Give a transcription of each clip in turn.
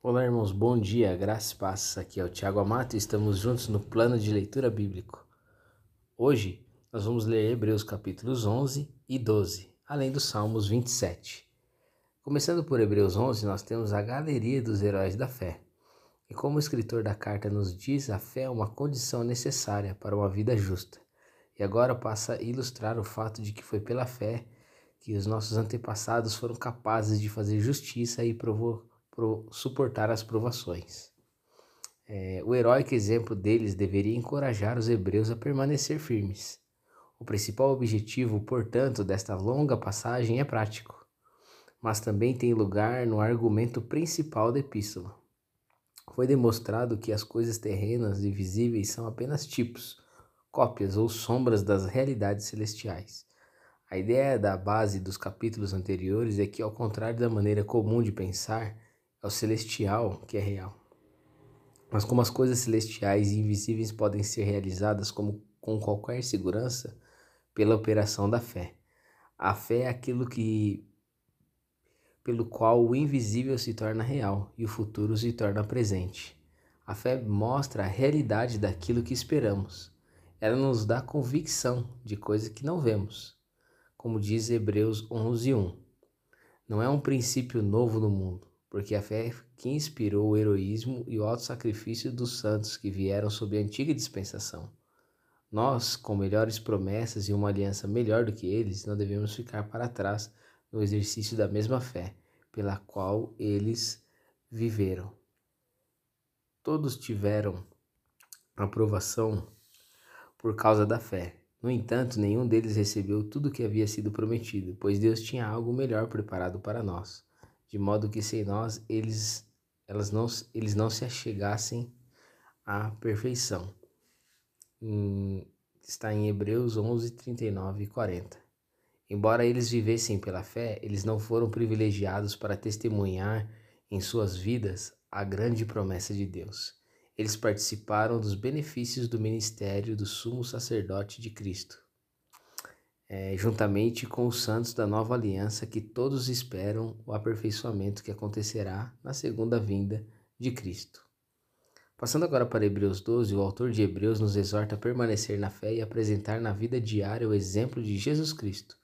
Olá, irmãos, bom dia, graça e paz. Aqui é o Tiago Amato e estamos juntos no plano de leitura bíblico. Hoje nós vamos ler Hebreus capítulos 11 e 12, além dos Salmos 27. Começando por Hebreus 11, nós temos a galeria dos heróis da fé. E como o escritor da carta nos diz, a fé é uma condição necessária para uma vida justa. E agora passa a ilustrar o fato de que foi pela fé que os nossos antepassados foram capazes de fazer justiça e provocar suportar as provações. É, o heróico exemplo deles deveria encorajar os hebreus a permanecer firmes. O principal objetivo, portanto, desta longa passagem é prático, mas também tem lugar no argumento principal da epístola. Foi demonstrado que as coisas terrenas e visíveis são apenas tipos, cópias ou sombras das realidades celestiais. A ideia da base dos capítulos anteriores é que, ao contrário da maneira comum de pensar, é o celestial que é real. Mas como as coisas celestiais e invisíveis podem ser realizadas como, com qualquer segurança pela operação da fé. A fé é aquilo que pelo qual o invisível se torna real e o futuro se torna presente. A fé mostra a realidade daquilo que esperamos. Ela nos dá convicção de coisas que não vemos. Como diz Hebreus 11:1. Não é um princípio novo no mundo, porque a fé que inspirou o heroísmo e o alto sacrifício dos santos que vieram sob a antiga dispensação. Nós, com melhores promessas e uma aliança melhor do que eles, não devemos ficar para trás no exercício da mesma fé pela qual eles viveram. Todos tiveram aprovação por causa da fé. No entanto, nenhum deles recebeu tudo o que havia sido prometido, pois Deus tinha algo melhor preparado para nós de modo que sem nós eles, elas não, eles não se achegassem à perfeição. Em, está em Hebreus 11, 39 e 40. Embora eles vivessem pela fé, eles não foram privilegiados para testemunhar em suas vidas a grande promessa de Deus. Eles participaram dos benefícios do ministério do sumo sacerdote de Cristo é, juntamente com os santos da nova aliança, que todos esperam o aperfeiçoamento que acontecerá na segunda vinda de Cristo. Passando agora para Hebreus 12, o autor de Hebreus nos exorta a permanecer na fé e apresentar na vida diária o exemplo de Jesus Cristo.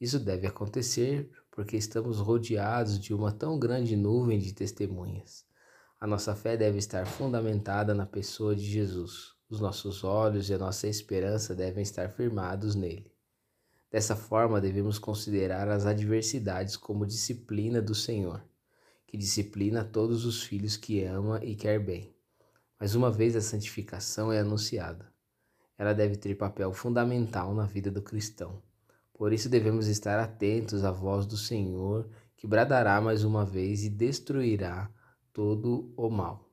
Isso deve acontecer porque estamos rodeados de uma tão grande nuvem de testemunhas. A nossa fé deve estar fundamentada na pessoa de Jesus. Os nossos olhos e a nossa esperança devem estar firmados nele. Dessa forma, devemos considerar as adversidades como disciplina do Senhor, que disciplina todos os filhos que ama e quer bem. Mas uma vez a santificação é anunciada, ela deve ter papel fundamental na vida do cristão. Por isso devemos estar atentos à voz do Senhor, que bradará mais uma vez e destruirá todo o mal.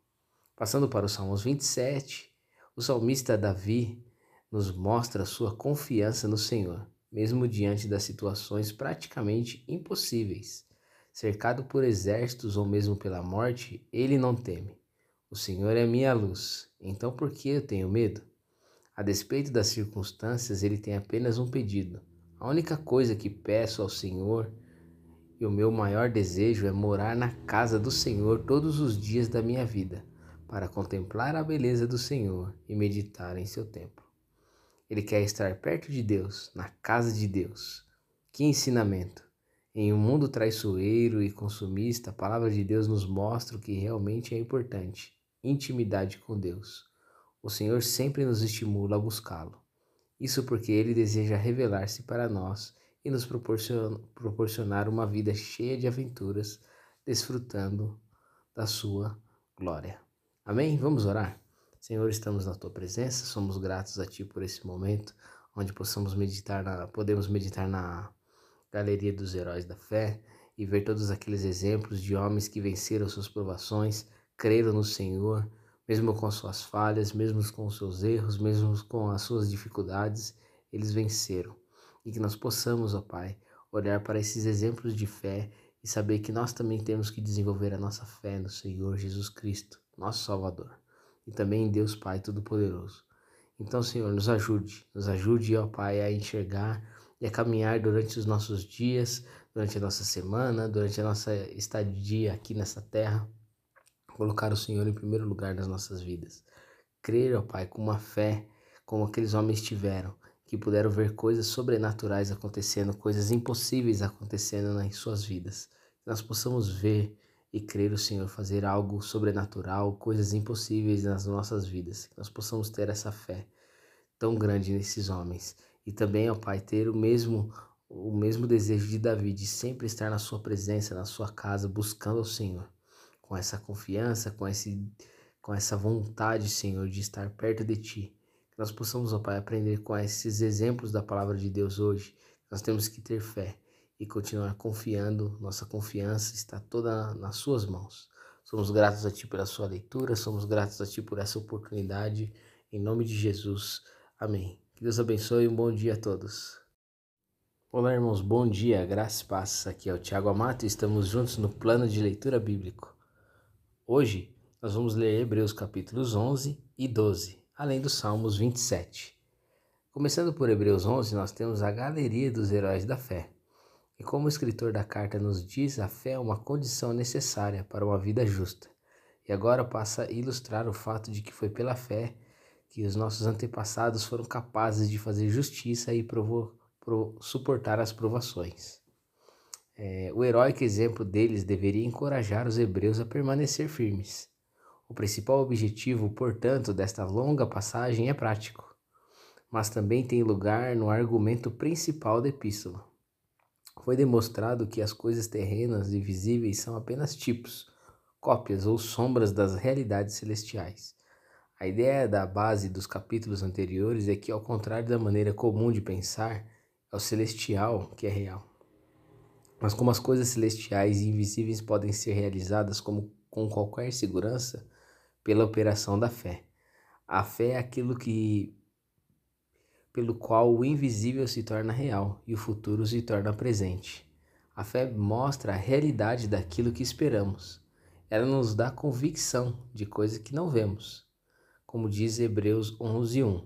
Passando para o Salmos 27, o salmista Davi nos mostra sua confiança no Senhor mesmo diante das situações praticamente impossíveis. Cercado por exércitos ou mesmo pela morte, ele não teme. O Senhor é minha luz, então por que eu tenho medo? A despeito das circunstâncias, ele tem apenas um pedido. A única coisa que peço ao Senhor e o meu maior desejo é morar na casa do Senhor todos os dias da minha vida, para contemplar a beleza do Senhor e meditar em seu templo. Ele quer estar perto de Deus, na casa de Deus. Que ensinamento! Em um mundo traiçoeiro e consumista, a palavra de Deus nos mostra o que realmente é importante: intimidade com Deus. O Senhor sempre nos estimula a buscá-lo. Isso porque Ele deseja revelar-se para nós e nos proporcionar uma vida cheia de aventuras, desfrutando da Sua glória. Amém? Vamos orar? Senhor, estamos na tua presença, somos gratos a ti por esse momento onde possamos meditar na, podemos meditar na galeria dos heróis da fé e ver todos aqueles exemplos de homens que venceram suas provações, creram no Senhor, mesmo com suas falhas, mesmo com seus erros, mesmo com as suas dificuldades, eles venceram. E que nós possamos, ó Pai, olhar para esses exemplos de fé e saber que nós também temos que desenvolver a nossa fé no Senhor Jesus Cristo, nosso Salvador e também em Deus Pai Todo-Poderoso. Então, Senhor, nos ajude, nos ajude, ó Pai, a enxergar e a caminhar durante os nossos dias, durante a nossa semana, durante a nossa estadia aqui nessa terra, colocar o Senhor em primeiro lugar nas nossas vidas. Crer, ó Pai, com uma fé como aqueles homens tiveram, que puderam ver coisas sobrenaturais acontecendo, coisas impossíveis acontecendo nas suas vidas. Que nós possamos ver e crer o Senhor fazer algo sobrenatural, coisas impossíveis nas nossas vidas. Que nós possamos ter essa fé tão grande nesses homens. E também, ó Pai, ter o mesmo o mesmo desejo de Davi de sempre estar na sua presença, na sua casa, buscando ao Senhor, com essa confiança, com esse com essa vontade, Senhor, de estar perto de ti. Que nós possamos, ó Pai, aprender com esses exemplos da palavra de Deus hoje. Nós temos que ter fé e continuar confiando. Nossa confiança está toda nas suas mãos. Somos gratos a ti pela sua leitura, somos gratos a ti por essa oportunidade. Em nome de Jesus. Amém. Que Deus abençoe e um bom dia a todos. Olá, irmãos, bom dia, graça e paz. Aqui é o Tiago Amato e estamos juntos no plano de leitura bíblico. Hoje nós vamos ler Hebreus capítulos 11 e 12, além dos Salmos 27. Começando por Hebreus 11, nós temos a galeria dos heróis da fé. E como o escritor da carta nos diz, a fé é uma condição necessária para uma vida justa. E agora passa a ilustrar o fato de que foi pela fé que os nossos antepassados foram capazes de fazer justiça e provo, pro, suportar as provações. É, o heróico exemplo deles deveria encorajar os hebreus a permanecer firmes. O principal objetivo, portanto, desta longa passagem é prático, mas também tem lugar no argumento principal da epístola. Foi demonstrado que as coisas terrenas e visíveis são apenas tipos, cópias ou sombras das realidades celestiais. A ideia da base dos capítulos anteriores é que, ao contrário da maneira comum de pensar, é o celestial que é real. Mas como as coisas celestiais e invisíveis podem ser realizadas como, com qualquer segurança pela operação da fé. A fé é aquilo que pelo qual o invisível se torna real e o futuro se torna presente. A fé mostra a realidade daquilo que esperamos. Ela nos dá convicção de coisas que não vemos como diz Hebreus 11:1.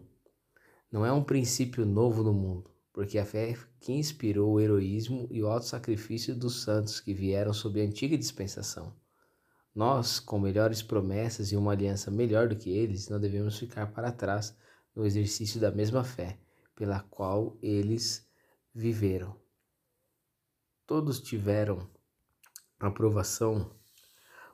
Não é um princípio novo no mundo, porque a fé é que inspirou o heroísmo e o alto sacrifício dos santos que vieram sob a antiga dispensação. Nós, com melhores promessas e uma aliança melhor do que eles, não devemos ficar para trás no exercício da mesma fé pela qual eles viveram. Todos tiveram aprovação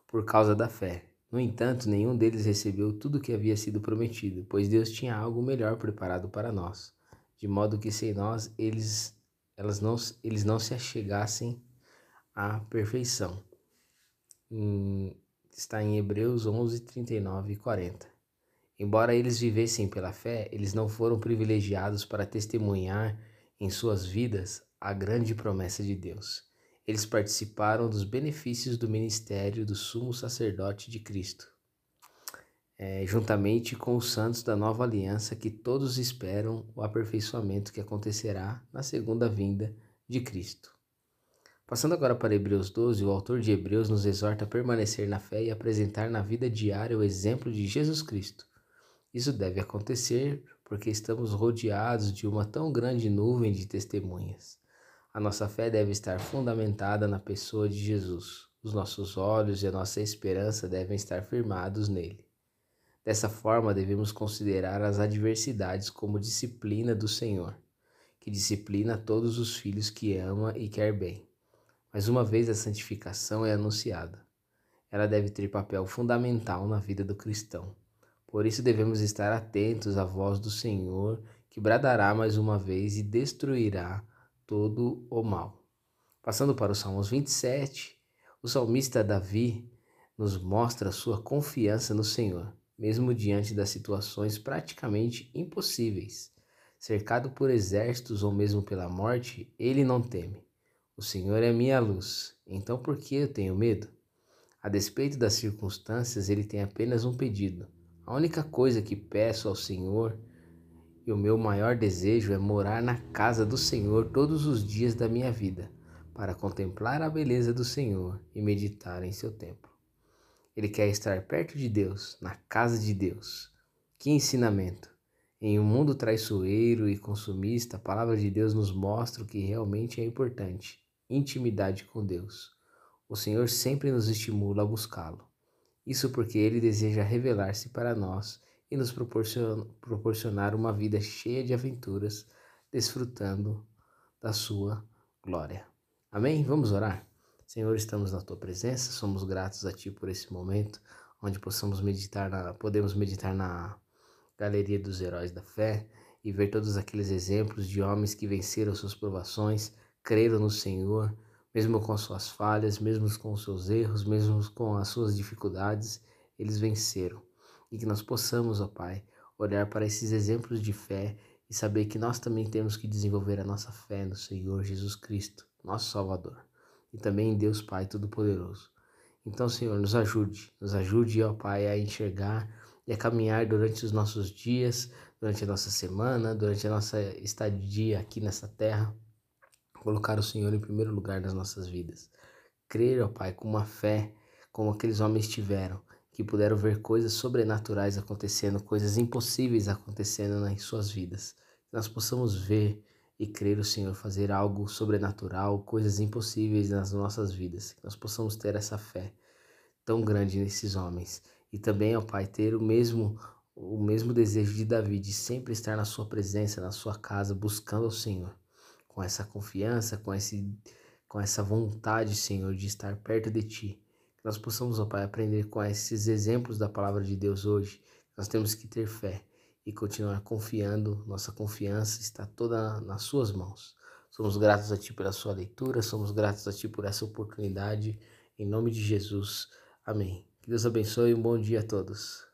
por causa da fé, no entanto, nenhum deles recebeu tudo o que havia sido prometido, pois Deus tinha algo melhor preparado para nós, de modo que sem nós eles, elas não, eles não se achegassem à perfeição. Em, está em Hebreus 11, 39 e 40. Embora eles vivessem pela fé, eles não foram privilegiados para testemunhar em suas vidas a grande promessa de Deus eles participaram dos benefícios do ministério do sumo sacerdote de Cristo, é, juntamente com os santos da nova aliança que todos esperam o aperfeiçoamento que acontecerá na segunda vinda de Cristo. Passando agora para Hebreus 12, o autor de Hebreus nos exorta a permanecer na fé e apresentar na vida diária o exemplo de Jesus Cristo. Isso deve acontecer porque estamos rodeados de uma tão grande nuvem de testemunhas. A nossa fé deve estar fundamentada na pessoa de Jesus. Os nossos olhos e a nossa esperança devem estar firmados nele. Dessa forma, devemos considerar as adversidades como disciplina do Senhor, que disciplina todos os filhos que ama e quer bem. Mas uma vez a santificação é anunciada, ela deve ter papel fundamental na vida do cristão. Por isso devemos estar atentos à voz do Senhor, que bradará mais uma vez e destruirá todo o mal. Passando para o Salmos 27, o salmista Davi nos mostra sua confiança no Senhor, mesmo diante das situações praticamente impossíveis. Cercado por exércitos ou mesmo pela morte, ele não teme. O Senhor é minha luz, então por que eu tenho medo? A despeito das circunstâncias, ele tem apenas um pedido. A única coisa que peço ao Senhor e o meu maior desejo é morar na casa do Senhor todos os dias da minha vida, para contemplar a beleza do Senhor e meditar em seu templo. Ele quer estar perto de Deus, na casa de Deus. Que ensinamento! Em um mundo traiçoeiro e consumista, a palavra de Deus nos mostra o que realmente é importante: intimidade com Deus. O Senhor sempre nos estimula a buscá-lo. Isso porque Ele deseja revelar-se para nós e nos proporcionar uma vida cheia de aventuras, desfrutando da Sua glória. Amém? Vamos orar? Senhor, estamos na Tua presença, somos gratos a Ti por esse momento, onde possamos meditar na, podemos meditar na galeria dos heróis da fé e ver todos aqueles exemplos de homens que venceram suas provações, creram no Senhor, mesmo com as suas falhas, mesmo com seus erros, mesmo com as suas dificuldades, eles venceram. E que nós possamos, ó Pai, olhar para esses exemplos de fé e saber que nós também temos que desenvolver a nossa fé no Senhor Jesus Cristo, nosso Salvador, e também em Deus Pai Todo-Poderoso. Então, Senhor, nos ajude, nos ajude, ó Pai, a enxergar e a caminhar durante os nossos dias, durante a nossa semana, durante a nossa estadia aqui nessa terra, colocar o Senhor em primeiro lugar nas nossas vidas. Crer, ó Pai, com uma fé como aqueles homens tiveram, que puderam ver coisas sobrenaturais acontecendo, coisas impossíveis acontecendo em suas vidas. Que nós possamos ver e crer o Senhor fazer algo sobrenatural, coisas impossíveis nas nossas vidas. Que nós possamos ter essa fé tão grande nesses homens e também, ó Pai, ter o mesmo o mesmo desejo de Davi de sempre estar na sua presença, na sua casa, buscando o Senhor, com essa confiança, com esse com essa vontade, Senhor, de estar perto de ti. Que nós possamos, ó Pai, aprender com esses exemplos da palavra de Deus hoje. Nós temos que ter fé e continuar confiando. Nossa confiança está toda nas suas mãos. Somos gratos a ti pela sua leitura, somos gratos a ti por essa oportunidade. Em nome de Jesus. Amém. Que Deus abençoe e um bom dia a todos.